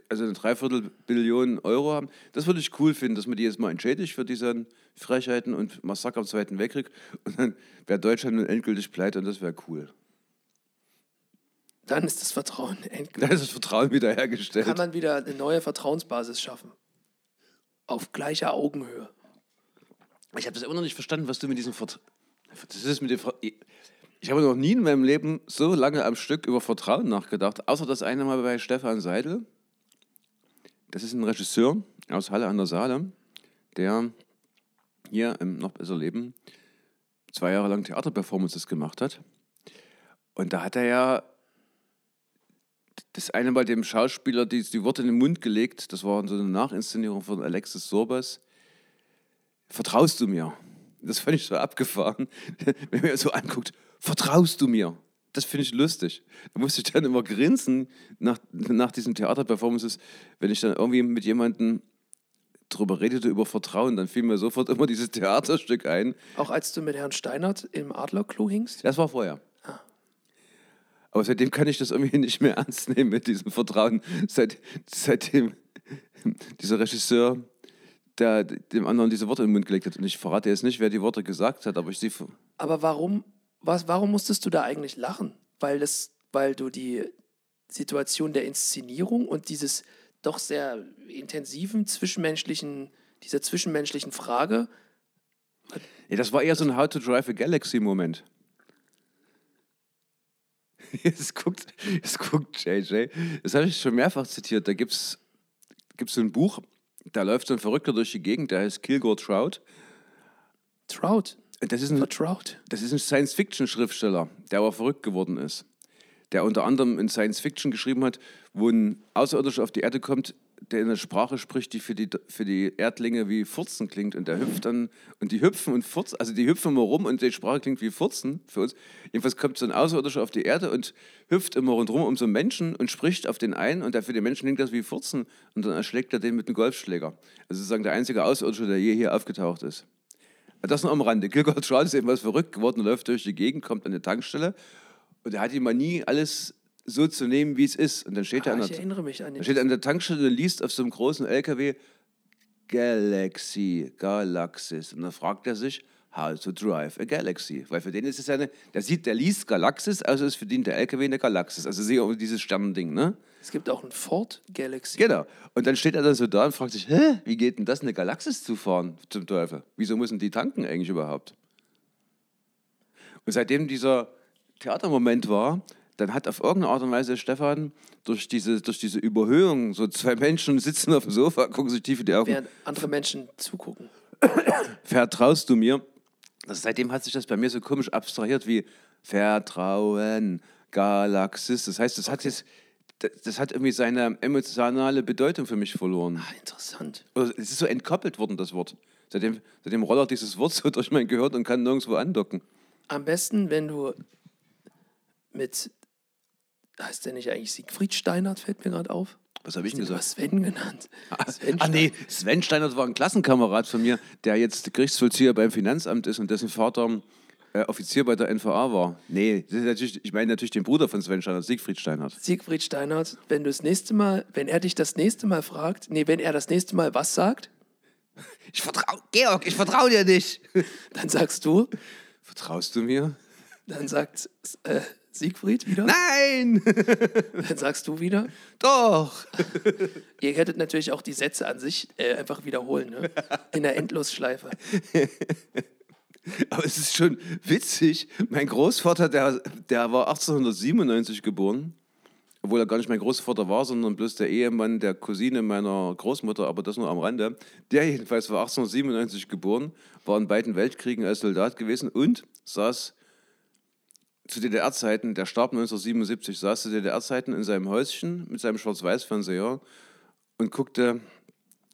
also eine Dreiviertel Billion Euro haben. Das würde ich cool finden, dass man die jetzt mal entschädigt für diese Frechheiten und Massaker im Zweiten Weltkrieg. Und dann wäre Deutschland nun endgültig pleite und das wäre cool. Dann ist das Vertrauen endgültig. Dann ist das Vertrauen wiederhergestellt. Kann man wieder eine neue Vertrauensbasis schaffen. Auf gleicher Augenhöhe. Ich habe das immer noch nicht verstanden, was du mit diesem Vertrauen. Das ist mit dem Ver ich habe noch nie in meinem Leben so lange am Stück über Vertrauen nachgedacht, außer das eine Mal bei Stefan Seidel. Das ist ein Regisseur aus Halle an der Saale, der hier im Noch besser Leben zwei Jahre lang Theaterperformances gemacht hat. Und da hat er ja das eine Mal dem Schauspieler die, die Worte in den Mund gelegt, das war so eine Nachinszenierung von Alexis Sorbas. Vertraust du mir? Das fand ich so abgefahren, wenn man so anguckt, vertraust du mir? Das finde ich lustig. Da musste ich dann immer grinsen nach, nach diesen Theaterperformances, wenn ich dann irgendwie mit jemandem drüber redete, über Vertrauen, dann fiel mir sofort immer dieses Theaterstück ein. Auch als du mit Herrn Steinert im Adlerklo hingst? Das war vorher. Aber seitdem kann ich das irgendwie nicht mehr ernst nehmen mit diesem Vertrauen. Seit, seitdem dieser Regisseur der dem anderen diese Worte in den Mund gelegt hat. Und ich verrate jetzt nicht, wer die Worte gesagt hat, aber ich sehe. Aber warum, was, warum musstest du da eigentlich lachen? Weil, das, weil du die Situation der Inszenierung und dieses doch sehr intensiven zwischenmenschlichen, dieser zwischenmenschlichen Frage, Ja, das war eher so ein How to Drive a Galaxy-Moment. Jetzt guckt, jetzt guckt JJ. Das habe ich schon mehrfach zitiert. Da gibt es so ein Buch, da läuft so ein Verrückter durch die Gegend, der heißt Kilgore Trout. Trout, Das ist ein, vertraut. das ist ein Science-Fiction-Schriftsteller, der aber verrückt geworden ist. Der unter anderem in Science-Fiction geschrieben hat, wo ein Außerirdischer auf die Erde kommt, der in einer Sprache spricht, die für die, für die Erdlinge wie Furzen klingt. Und der hüpft dann, und die hüpfen und furzen, also die hüpfen immer rum und die Sprache klingt wie Furzen für uns. Jedenfalls kommt so ein Außerirdischer auf die Erde und hüpft immer rundherum um so einen Menschen und spricht auf den einen und der für den Menschen klingt das wie Furzen. Und dann erschlägt er den mit einem Golfschläger. Also sozusagen der einzige Außerirdische, der je hier aufgetaucht ist. Das noch am Rande. Kilgore Trout ist eben was verrückt geworden, läuft durch die Gegend, kommt an eine Tankstelle und er hat die Manie, alles so zu nehmen, wie es ist. Und dann steht er Ah, an ich der, erinnere mich an den. steht er an der Tankstelle und liest auf so einem großen LKW Galaxy, Galaxis. Und dann fragt er sich, how to drive a Galaxy. Weil für den ist es ja eine, der sieht, der liest Galaxis, also ist für den der LKW eine Galaxis. Also sehe auch dieses Sternending, ne? Es gibt auch ein Ford Galaxy. Genau. Und dann steht er dann so da und fragt sich, hä, wie geht denn das, eine Galaxis zu fahren zum Teufel? Wieso müssen die tanken eigentlich überhaupt? Und seitdem dieser Theatermoment war, dann hat auf irgendeine Art und Weise Stefan durch diese, durch diese Überhöhung, so zwei Menschen sitzen auf dem Sofa, gucken sich tief in die Augen. Während andere Menschen zugucken. vertraust du mir? Also seitdem hat sich das bei mir so komisch abstrahiert wie Vertrauen, Galaxis. Das heißt, das hat jetzt, das, hat irgendwie seine emotionale Bedeutung für mich verloren. Ah, interessant. Oder es ist so entkoppelt worden, das Wort. Seitdem, seitdem rollert dieses Wort so durch mein Gehirn und kann nirgendwo andocken. Am besten, wenn du mit, heißt der nicht eigentlich Siegfried Steinert, fällt mir gerade auf. Was habe ich denn Den gesagt? hast Sven genannt. Sven Ah nee, Sven Steinert war ein Klassenkamerad von mir, der jetzt Gerichtsvollzieher beim Finanzamt ist und dessen Vater äh, Offizier bei der NVA war. Nee, das ist natürlich, ich meine natürlich den Bruder von Sven Steinert, Siegfried Steinert. Siegfried Steinert, wenn du das nächste Mal, wenn er dich das nächste Mal fragt, nee, wenn er das nächste Mal was sagt, Ich vertraue, Georg, ich vertraue dir nicht. dann sagst du, Vertraust du mir? dann sagt äh, Siegfried wieder, Nein! dann sagst du wieder. Doch! Ihr hättet natürlich auch die Sätze an sich äh, einfach wiederholen, ne? in der Endlosschleife. Aber es ist schon witzig. Mein Großvater, der, der war 1897 geboren. Obwohl er gar nicht mein Großvater war, sondern bloß der Ehemann der Cousine meiner Großmutter, aber das nur am Rande. Der jedenfalls war 1897 geboren, war in beiden Weltkriegen als Soldat gewesen und saß zu DDR-Zeiten, der starb 1977, saß zu DDR-Zeiten in seinem Häuschen mit seinem Schwarz-Weiß-Fernseher und guckte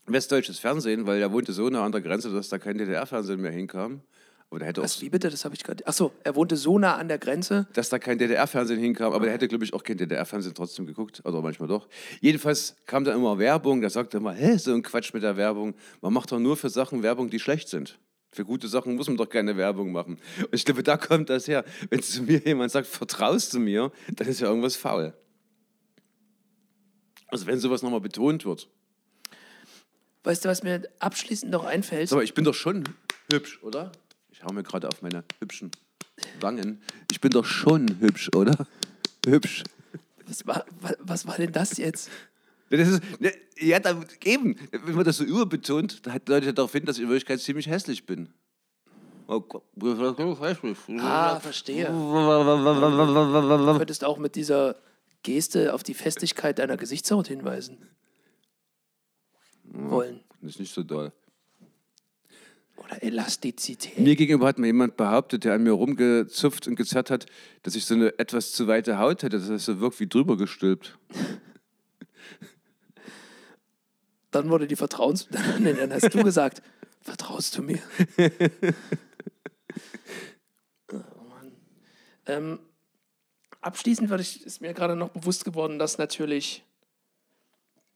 westdeutsches Fernsehen, weil er wohnte so nah an der Grenze, dass da kein DDR-Fernsehen mehr hinkam. Aber der hätte auch Was, wie bitte? Das habe ich gerade. Achso, er wohnte so nah an der Grenze. dass da kein DDR-Fernsehen hinkam, aber der hätte, glaube ich, auch kein DDR-Fernsehen trotzdem geguckt, oder manchmal doch. Jedenfalls kam da immer Werbung, da sagte er immer, hä, so ein Quatsch mit der Werbung. Man macht doch nur für Sachen Werbung, die schlecht sind. Für gute Sachen muss man doch keine Werbung machen. Und ich glaube, da kommt das her. Wenn zu mir jemand sagt, vertraust du mir, dann ist ja irgendwas faul. Also wenn sowas nochmal betont wird. Weißt du, was mir abschließend noch einfällt? Mal, ich bin doch schon hübsch, oder? Ich hau mir gerade auf meine hübschen Wangen. Ich bin doch schon hübsch, oder? Hübsch. Was war, wa- was war denn das jetzt? Das ist, ne, ja, da, eben, wenn man das so überbetont, da hat Leute darauf hin, dass ich in Wirklichkeit ziemlich hässlich bin. Oh Gott. Ah, verstehe. Du könntest auch mit dieser Geste auf die Festigkeit deiner Gesichtshaut hinweisen. Wollen. Das ist nicht so doll. Oder Elastizität. Mir gegenüber hat mir jemand behauptet, der an mir rumgezupft und gezerrt hat, dass ich so eine etwas zu weite Haut hätte, dass das so wirkt wie drüber gestülpt. Dann wurde die Vertrauens... Dann hast du gesagt, vertraust du mir? oh Mann. Ähm, abschließend würde ich, ist mir gerade noch bewusst geworden, dass natürlich...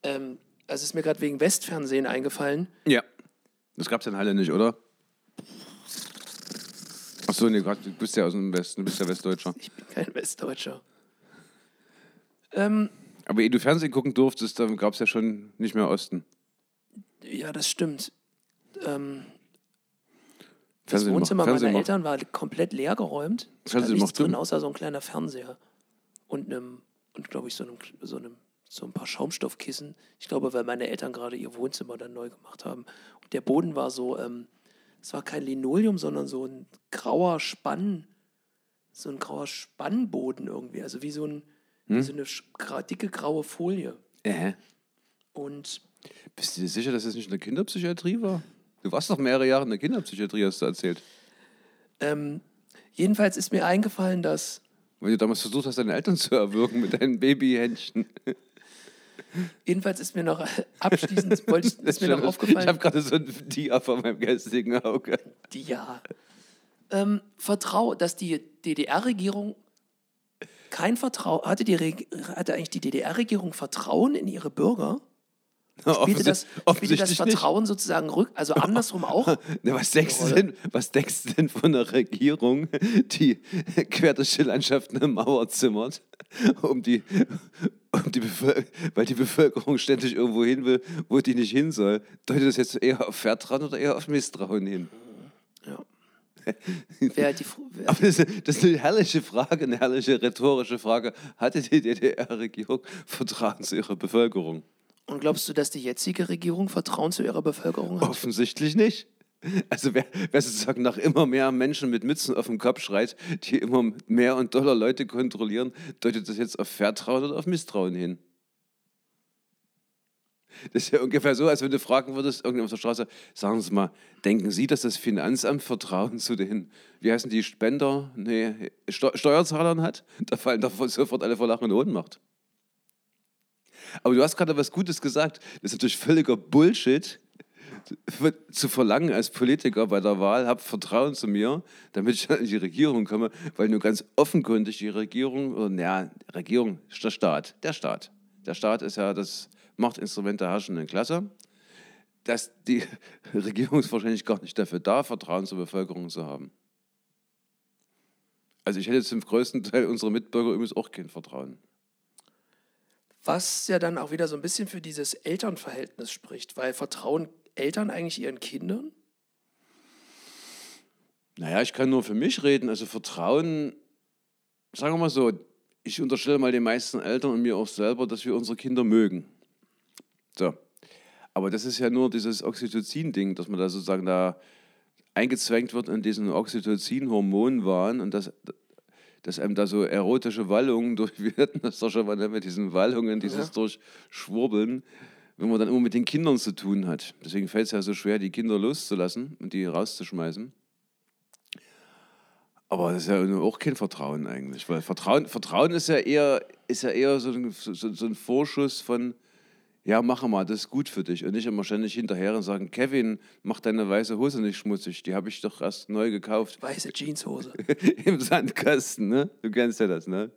Ähm, also ist mir gerade wegen Westfernsehen eingefallen. Ja. Das gab's in Halle nicht, oder? Achso, nee, grad, du bist ja aus dem Westen, du bist ja Westdeutscher. Ich bin kein Westdeutscher. Ähm, Aber ehe du Fernsehen gucken durftest, dann gab's ja schon nicht mehr Osten. ja, das stimmt. Ähm, das Fernsehen macht- Wohnzimmer Fernsehen meiner macht- Eltern war komplett leer geräumt. Da Fernsehen nichts macht drin, Sinn. außer so ein kleiner Fernseher. Und einem, und glaube ich, so einem, so einem, so ein paar Schaumstoffkissen. Ich glaube, weil meine Eltern gerade ihr Wohnzimmer dann neu gemacht haben. Und der Boden war so, ähm, es war kein Linoleum, sondern so ein grauer Spann, so ein grauer Spannboden irgendwie. Also wie so, ein, Hm? so eine dicke graue Folie. Äh. Und Bist du dir sicher, dass das nicht in der Kinderpsychiatrie war? Du warst doch mehrere Jahre in der Kinderpsychiatrie, hast du erzählt. ähm, jedenfalls ist mir eingefallen, dass Weil du damals versucht hast, deine Eltern zu erwürgen mit deinen Babyhändchen. Jedenfalls ist mir noch abschließend wollte ich, ist mir noch Ich aufgefallen, habe gerade so ein Dia vor meinem geistigen Auge. die ja ähm, Vertrau, dass die DDR-Regierung kein Vertrauen hatte, die hatte eigentlich die DDR-Regierung Vertrauen in ihre Bürger. Spielte das, spielte das offensichtlich nicht. Vertrauen sozusagen rück, also andersrum auch. Na, was, denkst du denn, was denkst du denn von einer Regierung, die quer durch die Landschaft eine Mauer zimmert, um die, um die weil die Bevölkerung ständig irgendwo hin will, wo die nicht hin soll? Deutet das jetzt eher auf Vertrauen oder eher auf Misstrauen hin? Wer die, wer, Aber das, das ist eine herrliche Frage, eine herrliche rhetorische Frage. Hatte die DDR-Regierung Vertrauen zu ihrer Bevölkerung? und glaubst du, dass die jetzige Regierung Vertrauen zu ihrer Bevölkerung hat? Offensichtlich nicht. Also wer, wer sozusagen nach immer mehr Menschen mit Mützen auf dem Kopf schreit, die immer mehr und doller Leute kontrollieren, deutet das jetzt auf Vertrauen oder auf Misstrauen hin? Das ist ja ungefähr so, als wenn du fragen würdest, irgendjemand auf der Straße, sagen Sie mal, denken Sie, dass das Finanzamt Vertrauen zu den, wie heißen die, Spender, nee, Steu Steuerzahlern hat? Da fallen doch sofort alle vor Lachen in Ohnmacht. Aber du hast gerade was Gutes gesagt. Das ist natürlich völliger Bullshit, zu verlangen als Politiker bei der Wahl, hab Vertrauen zu mir, damit ich in die Regierung komme, weil nur ganz offenkundig die Regierung, oder naja, Regierung der Staat, der Staat. Der Staat ist ja das Machtinstrument der herrschenden Klasse. Dass die Regierung ist wahrscheinlich gar nicht dafür da, Vertrauen zur Bevölkerung zu haben. Also ich hätte zum größten Teil unserer Mitbürger übrigens auch kein Vertrauen. Was ja dann auch wieder so ein bisschen für dieses Elternverhältnis spricht, weil Vertrauen Eltern eigentlich ihren Kindern? Naja, ich kann nur für mich reden. Also Vertrauen, sagen wir mal so, ich unterstelle mal den meisten Eltern und mir auch selber, dass wir unsere Kinder mögen. So. Aber das ist ja nur dieses Oxytocin-Ding, dass man da sozusagen da eingezwängt wird in diesen Oxytocin-Hormonwahn und dass, dass einem da so erotische Wallungen durch, wir hatten das doch schon mal mit diesen Wallungen, dieses ja. Durchschwurbeln, wenn man dann immer mit den Kindern zu tun hat. Deswegen fällt es ja so schwer, die Kinder loszulassen und die rauszuschmeißen. Aber das ist ja auch kein Vertrauen eigentlich, weil Vertrauen, Vertrauen ist ja eher, ist ja eher so, ein, so, so ein Vorschuss von, ja, mach mal, das ist gut für dich. Und nicht immer ständig hinterher und sagen, Kevin, mach deine weiße Hose nicht schmutzig, die habe ich doch erst neu gekauft. Weiße Jeanshose. Im Sandkasten, ne? Du kennst ja das, ne?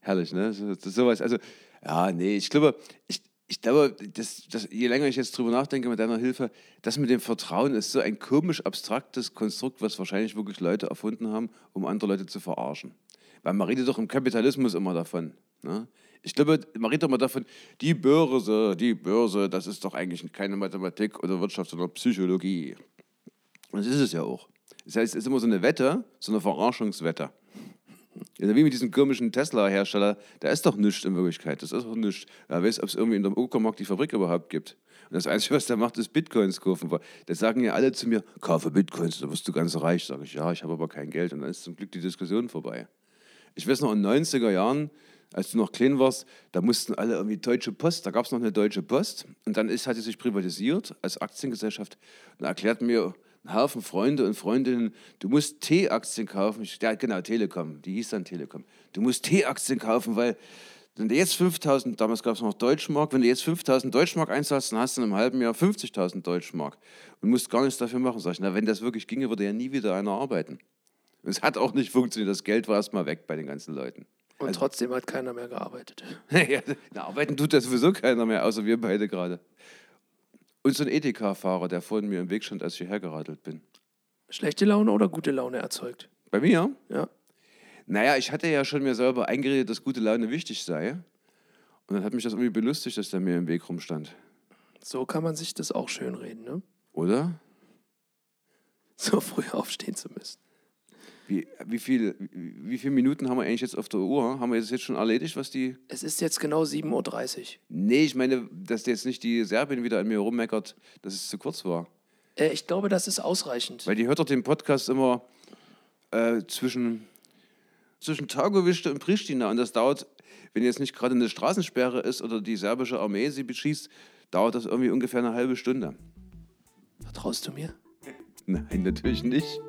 Herrlich, ne? So, sowas. Also, ja, nee, ich glaube, ich, ich glaube, das, das, je länger ich jetzt drüber nachdenke mit deiner Hilfe, das mit dem Vertrauen ist so ein komisch abstraktes Konstrukt, was wahrscheinlich wirklich Leute erfunden haben, um andere Leute zu verarschen. Weil man redet doch im Kapitalismus immer davon. Ne? Ich glaube, man redet immer davon, die Börse, die Börse, das ist doch eigentlich keine Mathematik oder Wirtschaft, sondern Psychologie. Das ist es ja auch. Das heißt, es ist immer so eine Wette, so eine Verarschungswette. Ja, wie mit diesem komischen Tesla-Hersteller, da ist doch nichts in Wirklichkeit. Das ist doch nichts. Wer weiß, ob es irgendwie in der Uckermark die Fabrik überhaupt gibt. Und das Einzige, was der macht, ist Bitcoins kaufen. Da sagen ja alle zu mir, kaufe Bitcoins, da wirst du ganz reich. Sage ich, ja, ich habe aber kein Geld. Und dann ist zum Glück die Diskussion vorbei. Ich weiß noch, in den 90er Jahren, als du noch klein warst, da mussten alle irgendwie Deutsche Post, da gab es noch eine Deutsche Post. Und dann ist, hat sie sich privatisiert als Aktiengesellschaft. Und erklärt mir einen Haufen Freunde und Freundinnen, du musst T-Aktien kaufen. Ja, genau, Telekom, die hieß dann Telekom. Du musst T-Aktien kaufen, weil wenn du jetzt 5000, damals gab es noch Deutschmark, wenn du jetzt 5000 Deutschmark einzahlst, dann hast du in einem halben Jahr 50.000 Deutschmark und musst gar nichts dafür machen. Sag ich, na, wenn das wirklich ginge, würde ja nie wieder einer arbeiten. Und es hat auch nicht funktioniert. Das Geld war erstmal weg bei den ganzen Leuten. Und also, trotzdem hat keiner mehr gearbeitet. ja, na, arbeiten tut ja sowieso keiner mehr, außer wir beide gerade. Und so ein Edeka-Fahrer, der vor mir im Weg stand, als ich hierher geradelt bin. Schlechte Laune oder gute Laune erzeugt? Bei mir? Ja. Naja, ich hatte ja schon mir selber eingeredet, dass gute Laune wichtig sei. Und dann hat mich das irgendwie belustigt, dass der mir im Weg rumstand. So kann man sich das auch schön reden, ne? Oder? So früh aufstehen zu müssen. Wie, wie, viel, wie viele Minuten haben wir eigentlich jetzt auf der Uhr? Haben wir das jetzt schon erledigt, was die. Es ist jetzt genau 7.30 Uhr. Nee, ich meine, dass jetzt nicht die Serbin wieder an mir rummeckert, dass es zu kurz war. Äh, ich glaube, das ist ausreichend. Weil die hört doch den Podcast immer äh, zwischen, zwischen Targowischte und Pristina. Und das dauert, wenn jetzt nicht gerade eine Straßensperre ist oder die serbische Armee sie beschießt, dauert das irgendwie ungefähr eine halbe Stunde. Vertraust du mir? Nein, natürlich nicht.